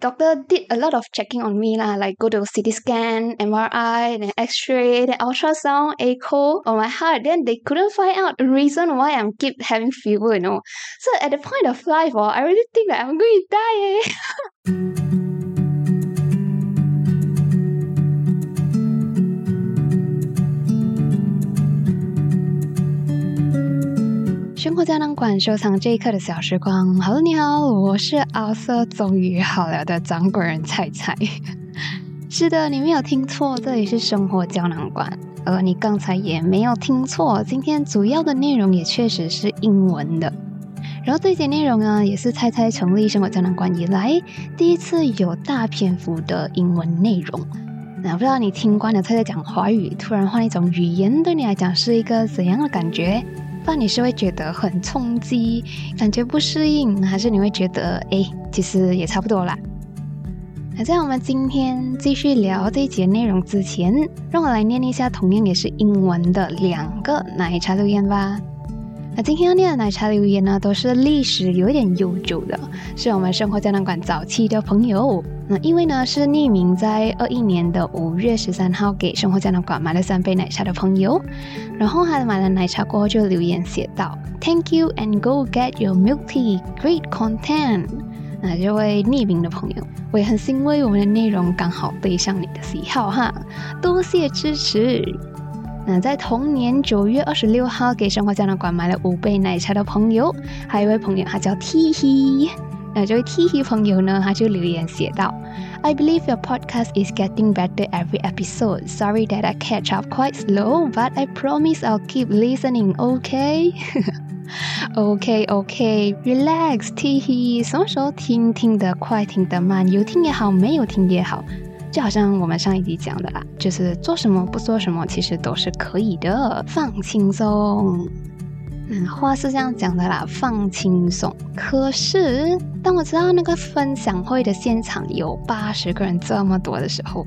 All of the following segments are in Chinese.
doctor did a lot of checking on me lah, like go to CT scan, MRI, then X-ray, then ultrasound, echo on my heart. Then they couldn't find out the reason why I'm keep having fever, you know. So at the point of life, oh, I really think that I'm going to die. Eh? 生活胶囊馆收藏这一刻的小时光。Hello，你好，我是奥色，终于好了的掌管人菜菜。是的，你没有听错，这里是生活胶囊馆。而你刚才也没有听错，今天主要的内容也确实是英文的。然后这节内容呢，也是菜菜成立生活胶囊馆以来第一次有大篇幅的英文内容。那不知道你听惯了菜菜讲华语，突然换一种语言，对你来讲是一个怎样的感觉？那你是会觉得很冲击，感觉不适应，还是你会觉得哎，其实也差不多啦？那在我们今天继续聊这一节内容之前，让我来念一下同样也是英文的两个奶茶留言吧。那今天要念的奶茶留言呢，都是历史有一点悠久的，是我们生活胶囊馆早期的朋友。那因为呢是匿名在二一年的五月十三号给生活胶囊馆买了三杯奶茶的朋友，然后他买了奶茶过后就留言写道：“Thank you and go get your milk tea, great content。”那这位匿名的朋友，我也很欣慰我们的内容刚好对上你的喜好哈，多谢支持。那在同年九月二十六号给生活胶囊馆买了五杯奶茶的朋友，还有一位朋友他叫 T T。那这位 T T 朋友呢，他就留言写道：“I believe your podcast is getting better every episode. Sorry that I catch up quite slow, but I promise I'll keep listening. OK? OK OK. Relax, T T。什么时候听听的快，听的慢，有听也好，没有听也好。”就好像我们上一集讲的啦，就是做什么不做什么，其实都是可以的，放轻松。嗯，话是这样讲的啦，放轻松。可是当我知道那个分享会的现场有八十个人这么多的时候，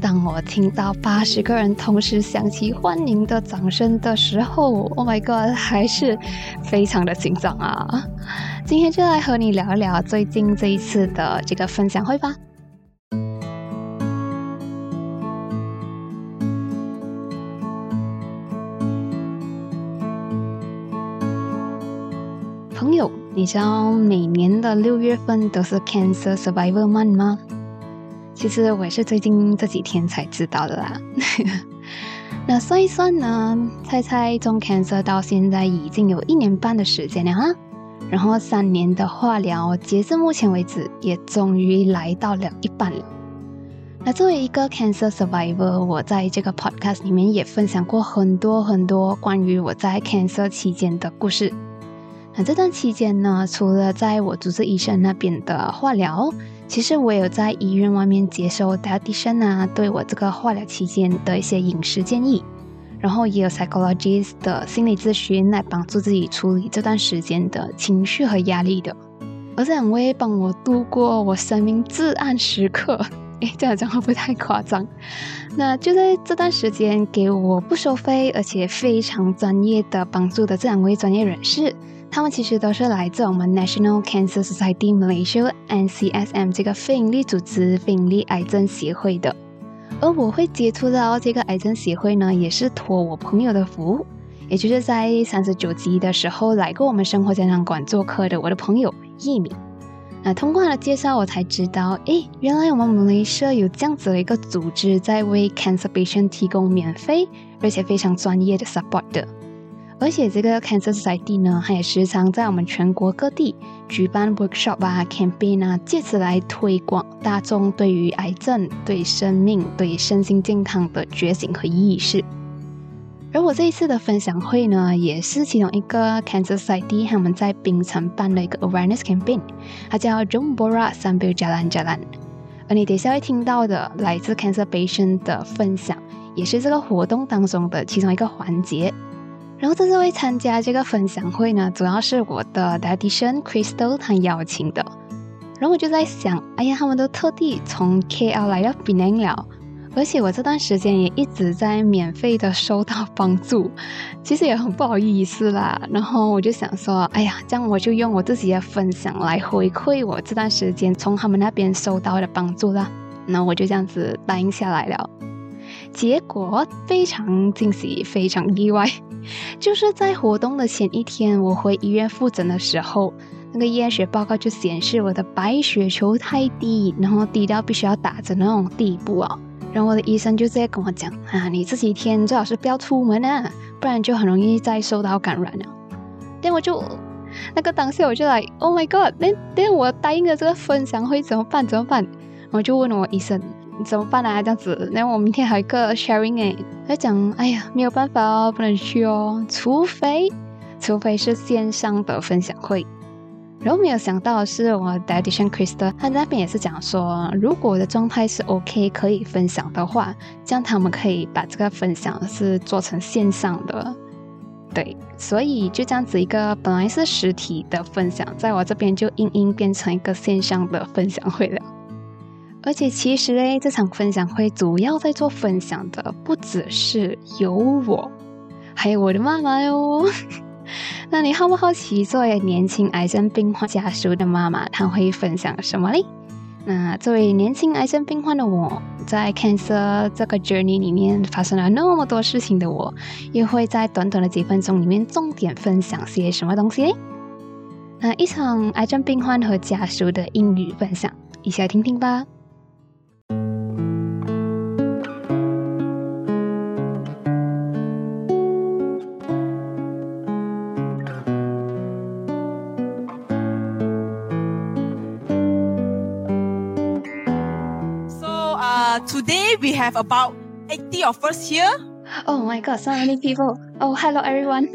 当我听到八十个人同时响起欢迎的掌声的时候，Oh my God，还是非常的紧张啊！今天就来和你聊一聊最近这一次的这个分享会吧。朋友你知道每年的六月份都是 Cancer Survivor Month 吗？其实我也是最近这几天才知道的啦。那算一算呢，猜猜中 Cancer 到现在已经有一年半的时间了哈。然后三年的化疗，截至目前为止也终于来到了一半了。那作为一个 Cancer Survivor，我在这个 Podcast 里面也分享过很多很多关于我在 Cancer 期间的故事。那这段期间呢，除了在我主治医生那边的化疗，其实我有在医院外面接受 dietitian 啊，对我这个化疗期间的一些饮食建议，然后也有 psychologist 的心理咨询来帮助自己处理这段时间的情绪和压力的。而这两位帮我度过我生命至暗时刻，诶，这样讲会不太夸张？那就在这段时间给我不收费而且非常专业的帮助的这两位专业人士。他们其实都是来自我们 National Cancer Society Malaysia NCSM 这个非营利组织、非营利癌症协会的。而我会接触到这个癌症协会呢，也是托我朋友的福，也就是在三十九集的时候来过我们生活胶囊馆做客的我的朋友易敏。那通过他的介绍，我才知道，诶，原来我们 Malaysia 有这样子的一个组织，在为 cancer patient 提供免费而且非常专业的 support 的。而且这个 Cancer Society 呢，它也时常在我们全国各地举办 workshop 啊、campaign 啊，借此来推广大众对于癌症、对生命、对身心健康的觉醒和意识。而我这一次的分享会呢，也是其中一个 Cancer Society 他们在槟城办的一个 awareness campaign，它叫 Jumbora Sambil Jalan Jalan。而你等下会听到的来自 Cancer patient 的分享，也是这个活动当中的其中一个环节。然后这次会参加这个分享会呢，主要是我的 dietitian Crystal 他邀请的。然后我就在想，哎呀，他们都特地从 KL 来到槟城了，而且我这段时间也一直在免费的收到帮助，其实也很不好意思啦。然后我就想说，哎呀，这样我就用我自己的分享来回馈我这段时间从他们那边收到的帮助啦。那我就这样子答应下来了。结果非常惊喜，非常意外，就是在活动的前一天，我回医院复诊的时候，那个验血报告就显示我的白血球太低，然后低到必须要打针那种地步啊。然后我的医生就直接跟我讲啊，你这几天最好是不要出门啊，不然就很容易再受到感染了。但我就那个当下我就来，Oh my God！那那我答应了这个分享会怎么办？怎么办？我就问我医生怎么办啊？这样子，那我明天还有一个 sharing 哎，他讲，哎呀，没有办法哦，不能去哦，除非除非是线上的分享会。然后没有想到是我 Dietitian Krista，他那边也是讲说，如果我的状态是 OK 可以分享的话，这样他们可以把这个分享是做成线上的。对，所以就这样子一个本来是实体的分享，在我这边就硬硬变成一个线上的分享会了。而且其实嘞，这场分享会主要在做分享的不只是有我，还有我的妈妈哟。那你好不好奇，作为年轻癌症病患家属的妈妈，她会分享什么嘞？那作为年轻癌症病患的我，在 cancer 这个 journey 里面发生了那么多事情的我，又会在短短的几分钟里面重点分享些什么东西嘞？那一场癌症病患和家属的英语分享，一起来听听吧。Today we have about 80 of us here. Oh my god, so many people. Oh, hello everyone.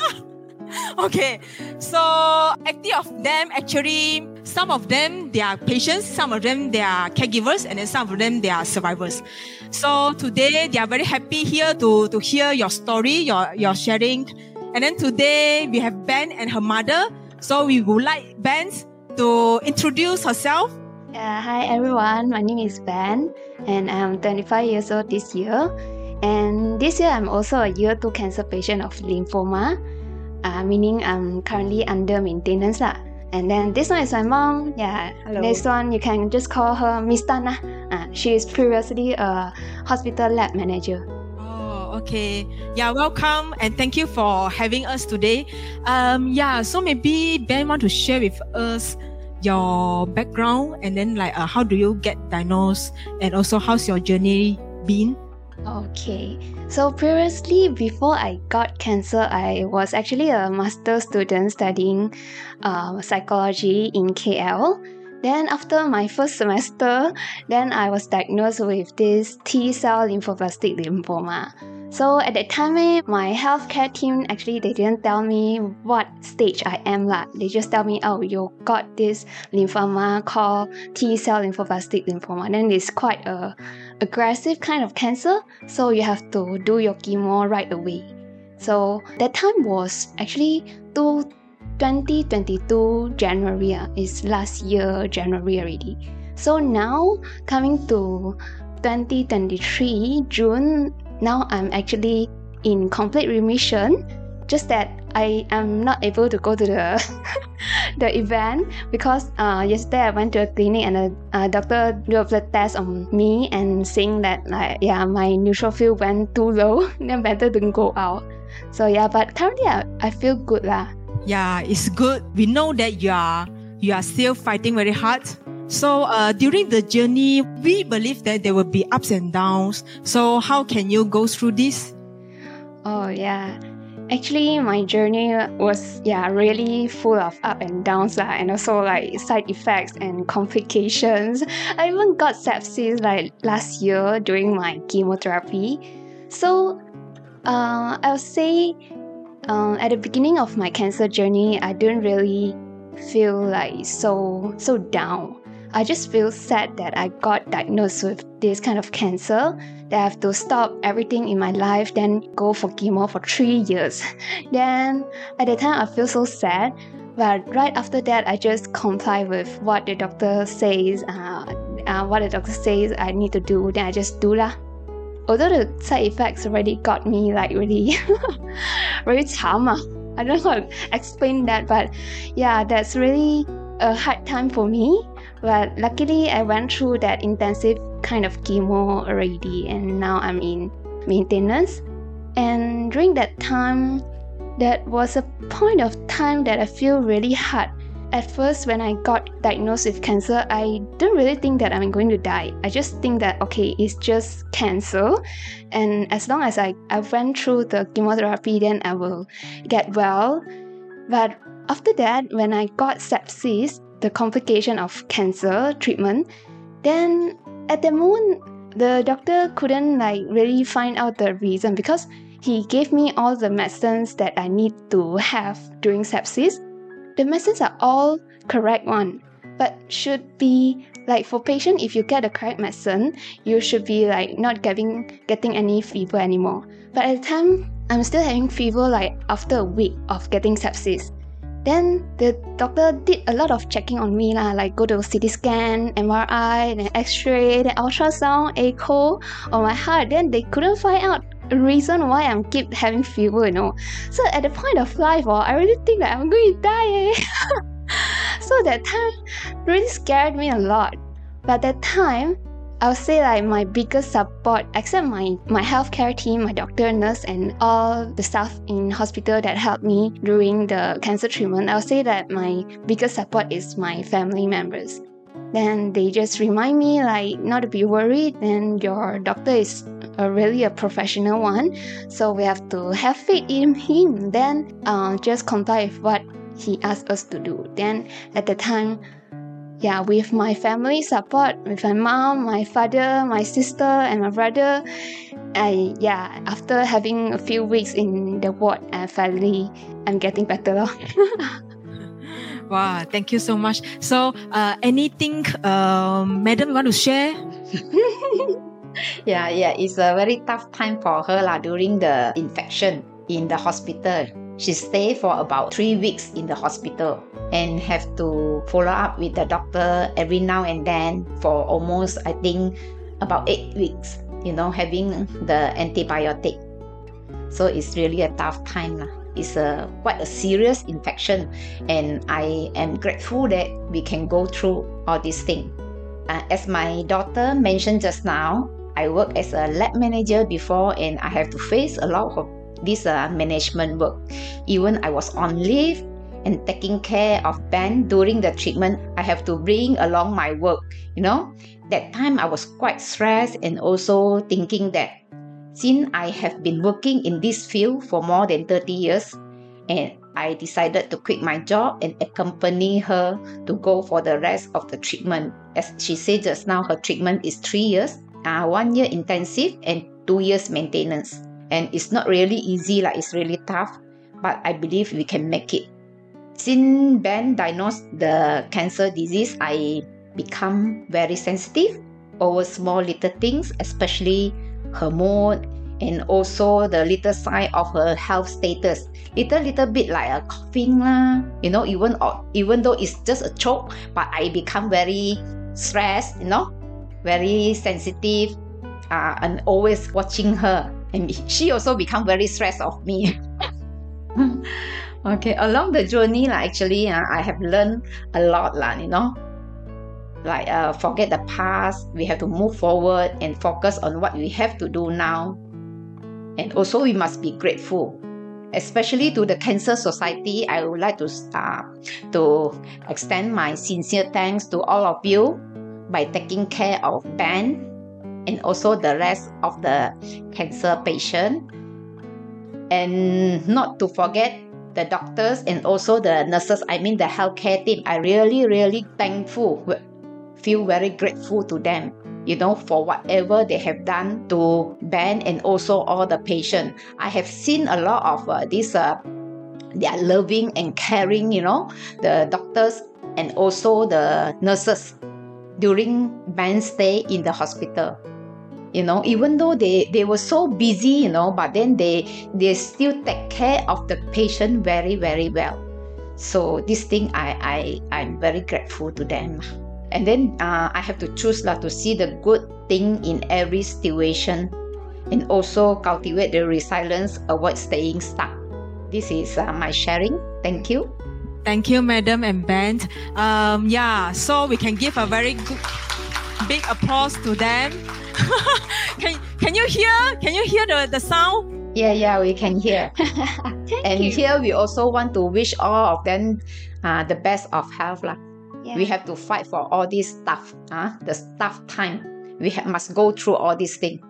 okay, so 80 of them actually, some of them they are patients, some of them they are caregivers, and then some of them they are survivors. So today they are very happy here to, to hear your story, your, your sharing. And then today we have Ben and her mother. So we would like Ben to introduce herself uh, hi everyone, my name is Ben and I'm 25 years old this year. And this year I'm also a year 2 cancer patient of lymphoma, uh, meaning I'm currently under maintenance. Lah. And then this one is my mom. Yeah, Hello. this one you can just call her Miss Tana. Uh, she is previously a hospital lab manager. Oh, okay. Yeah, welcome and thank you for having us today. Um, yeah, so maybe Ben want to share with us your background and then like uh, how do you get diagnosed and also how's your journey been? Okay. So previously before i got cancer i was actually a master student studying uh, psychology in kl then after my first semester then i was diagnosed with this t-cell lymphoblastic lymphoma so at that time, eh, my healthcare team actually they didn't tell me what stage I am like. They just tell me, oh, you got this lymphoma called T cell lymphoblastic lymphoma. Then it's quite a aggressive kind of cancer, so you have to do your chemo right away. So that time was actually to 2022 January. Uh, it's last year January already. So now coming to 2023 June now I'm actually in complete remission. Just that I am not able to go to the the event because uh, yesterday I went to a clinic and a, a doctor do a blood test on me and saying that like yeah my neutrophil went too low, then better don't go out. So yeah, but currently I, I feel good lah. Yeah, it's good. We know that you are you are still fighting very hard so uh, during the journey, we believe that there will be ups and downs. So how can you go through this? Oh yeah. Actually, my journey was yeah really full of up and downs uh, and also like side effects and complications. I even got sepsis like last year during my chemotherapy. So, uh, I would say um, at the beginning of my cancer journey, I didn't really feel like so so down. I just feel sad that I got diagnosed with this kind of cancer, that I have to stop everything in my life, then go for chemo for three years. then at the time, I feel so sad. But right after that, I just comply with what the doctor says. Uh, uh, what the doctor says I need to do, then I just do lah. Although the side effects already got me like really, very trauma. Ah. I don't know how to explain that, but yeah, that's really a hard time for me. But luckily, I went through that intensive kind of chemo already, and now I'm in maintenance. And during that time, that was a point of time that I feel really hard. At first, when I got diagnosed with cancer, I didn't really think that I'm going to die. I just think that, okay, it's just cancer. And as long as I, I went through the chemotherapy, then I will get well. But after that, when I got sepsis, the complication of cancer treatment, then at the moment, the doctor couldn't like really find out the reason because he gave me all the medicines that I need to have during sepsis. The medicines are all correct one, but should be like for patient if you get the correct medicine, you should be like not getting getting any fever anymore. But at the time, I'm still having fever like after a week of getting sepsis. Then the doctor did a lot of checking on me lah, like go to CT scan, MRI, then X-ray, then ultrasound, echo on my heart. Then they couldn't find out reason why I'm keep having fever, you know. So at the point of life, oh, I really think that I'm going to die. Eh? so that time really scared me a lot. But that time, I would say like my biggest support, except my my healthcare team, my doctor, nurse, and all the staff in hospital that helped me during the cancer treatment. I would say that my biggest support is my family members. Then they just remind me like not to be worried. And your doctor is a really a professional one, so we have to have faith in him. Then uh, just comply with what he asked us to do. Then at the time yeah, with my family support, with my mom, my father, my sister, and my brother, I yeah, after having a few weeks in the ward, I finally I'm getting better. wow, thank you so much. So, uh, anything, um, madam, want to share? yeah, yeah, it's a very tough time for her lah during the infection in the hospital. She stayed for about three weeks in the hospital and have to follow up with the doctor every now and then for almost, I think, about eight weeks, you know, having the antibiotic. So it's really a tough time. It's a quite a serious infection, and I am grateful that we can go through all these things. Uh, as my daughter mentioned just now, I work as a lab manager before, and I have to face a lot of this uh, management work. Even I was on leave and taking care of Ben during the treatment, I have to bring along my work. You know, that time I was quite stressed and also thinking that since I have been working in this field for more than 30 years, and I decided to quit my job and accompany her to go for the rest of the treatment. As she said just now, her treatment is three years, uh, one year intensive and two years maintenance and it's not really easy like it's really tough but i believe we can make it since ben diagnosed the cancer disease i become very sensitive over small little things especially her mood and also the little sign of her health status. Little little bit like a coughing lah you know even or even though it's just a choke but i become very stressed you know very sensitive uh, and always watching her. And she also become very stressed of me. Okay along the journey like actually uh, i have learned a lot lah, you know like uh, forget the past we have to move forward and focus on what we have to do now and also we must be grateful especially to the cancer society i would like to uh, to extend my sincere thanks to all of you by taking care of ben and also the rest of the cancer patient. And not to forget the doctors and also the nurses, I mean the healthcare team. I really, really thankful, feel very grateful to them, you know, for whatever they have done to Ben and also all the patient. I have seen a lot of uh, this, uh, they are loving and caring, you know, the doctors and also the nurses during Ben's stay in the hospital. You know even though they they were so busy you know but then they they still take care of the patient very very well. So this thing i i i'm very grateful to them And then uh, I have to choose lah to see the good thing in every situation and also cultivate the resilience, avoid staying stuck. This is uh, my sharing. Thank you. Thank you, Madam and Ben. Um, yeah, so we can give a very good, big applause to them. can, can you hear? Can you hear the, the sound? Yeah, yeah, we can hear. and you. here we also want to wish all of them uh, the best of health. lah. We have to fight for all this stuff, uh, the tough time. We ha- must go through all these things.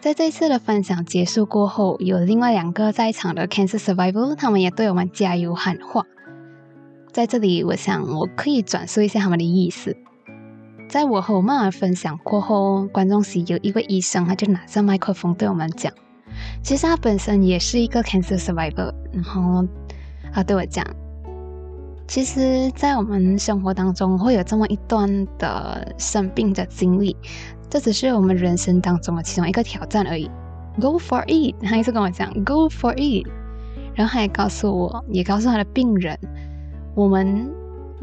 在这一次的分享结束过后，有另外两个在场的 cancer survivor，他们也对我们加油喊话。在这里，我想我可以转述一下他们的意思。在我和我妈妈分享过后，观众席有一位医生，他就拿着麦克风对我们讲，其实他本身也是一个 cancer survivor，然后他对我讲，其实，在我们生活当中会有这么一段的生病的经历，这只是我们人生当中的其中一个挑战而已。Go for it，他一直跟我讲 Go for it，然后他也告诉我，也告诉他的病人，我们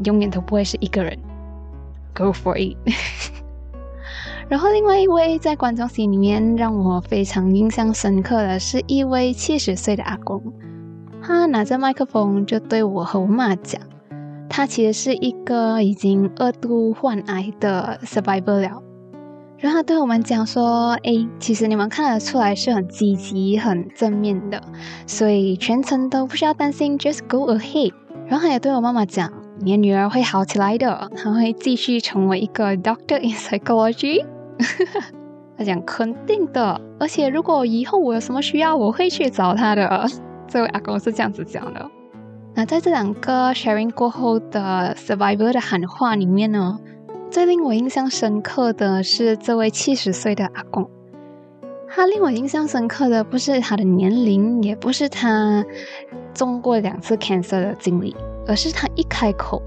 永远都不会是一个人。Go for it。然后另外一位在观众席里面让我非常印象深刻的是一位七十岁的阿公，他拿着麦克风就对我和我妈讲，他其实是一个已经二度患癌的 survivor 了。然后他对我们讲说：“诶，其实你们看得出来是很积极、很正面的，所以全程都不需要担心，just go ahead。”然后他也对我妈妈讲：“你的女儿会好起来的，她会继续成为一个 doctor in psychology。” 他讲肯定的，而且如果以后我有什么需要，我会去找他的。这位阿公是这样子讲的。那在这两个 sharing 过后的 survivor 的喊话里面呢，最令我印象深刻的是这位七十岁的阿公。他令我印象深刻的不是他的年龄，也不是他中过两次 cancer 的经历，而是他一开口，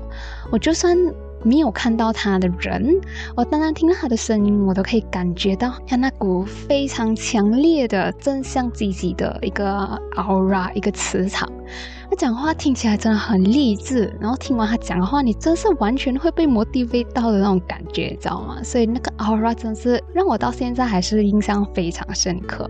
我就算没有看到他的人，我单单听到他的声音，我都可以感觉到他那股非常强烈的正向积极的一个 aura，一个磁场。他讲话听起来真的很励志，然后听完他讲的话，你真是完全会被 motivate 到的那种感觉，你知道吗？所以那个 aura 真是让我到现在还是印象非常深刻。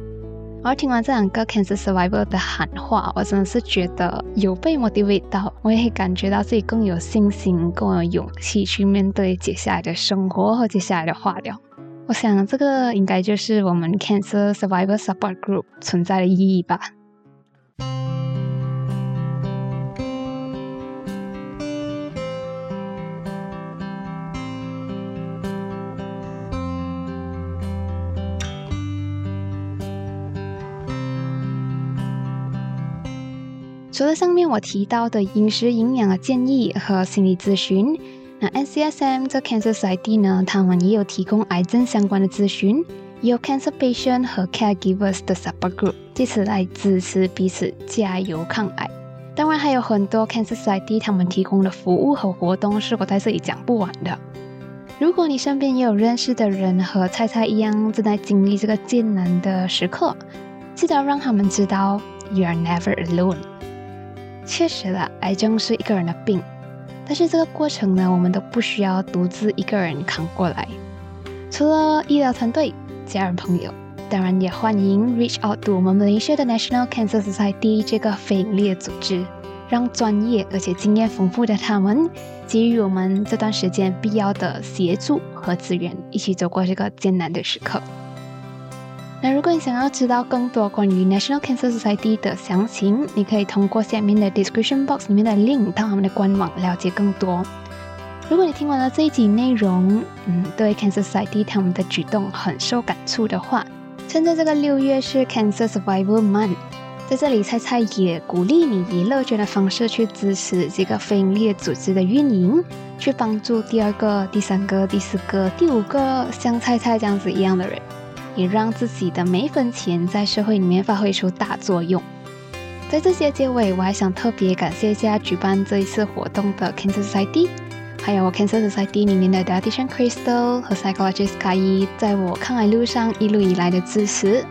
而听完这两个 cancer survivor 的喊话，我真的是觉得有被 motivate 到，我也感觉到自己更有信心、更有勇气去面对接下来的生活和接下来的化疗。我想这个应该就是我们 cancer survivor support group 存在的意义吧。除了上面我提到的饮食营养的建议和心理咨询，那 NCSM 这 Cancer Society 呢，他们也有提供癌症相关的咨询，也有 Cancer Patient 和 Caregivers 的 Support Group，借此来支持彼此加油抗癌。当然还有很多 Cancer Society 他们提供的服务和活动是我在这里讲不完的。如果你身边也有认识的人和菜菜一样正在经历这个艰难的时刻，记得让他们知道 You are never alone。确实了，癌症是一个人的病，但是这个过程呢，我们都不需要独自一个人扛过来。除了医疗团队、家人朋友，当然也欢迎 reach out to 我们 Malaysia 的 National Cancer Society 这个非营利的组织，让专业而且经验丰富的他们给予我们这段时间必要的协助和资源，一起走过这个艰难的时刻。那如果你想要知道更多关于 National Cancer Society 的详情，你可以通过下面的 description box 里面的 link 到他们的官网了解更多。如果你听完了这一集内容，嗯，对 Cancer Society 他们的举动很受感触的话，趁着这个六月是 Cancer Survival Month，在这里菜菜也鼓励你以乐捐的方式去支持这个非营利组织的运营，去帮助第二个、第三个、第四个、第五个像菜菜这样子一样的人。也让自己的每一分钱在社会里面发挥出大作用。在这些结尾，我还想特别感谢一下举办这一次活动的 Cancer Society，还有我 Cancer Society 里面的 Dietitian Crystal 和 Psychologist 卡伊，在我抗癌路上一路以来的支持。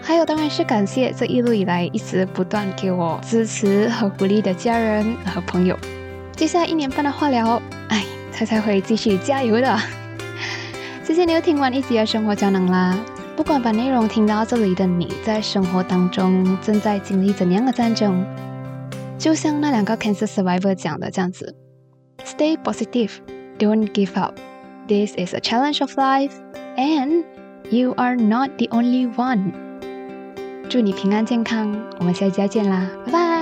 还有当然是感谢这一路以来一直不断给我支持和鼓励的家人和朋友。接下来一年半的化疗，哎，猜猜会继续加油的。谢谢你又听完一集的生活胶囊啦。不管把内容听到这里的你，在生活当中正在经历怎样的战争，就像那两个 cancer survivor 讲的这样子：Stay positive, don't give up. This is a challenge of life, and you are not the only one. 祝你平安健康，我们下期再见啦，拜拜。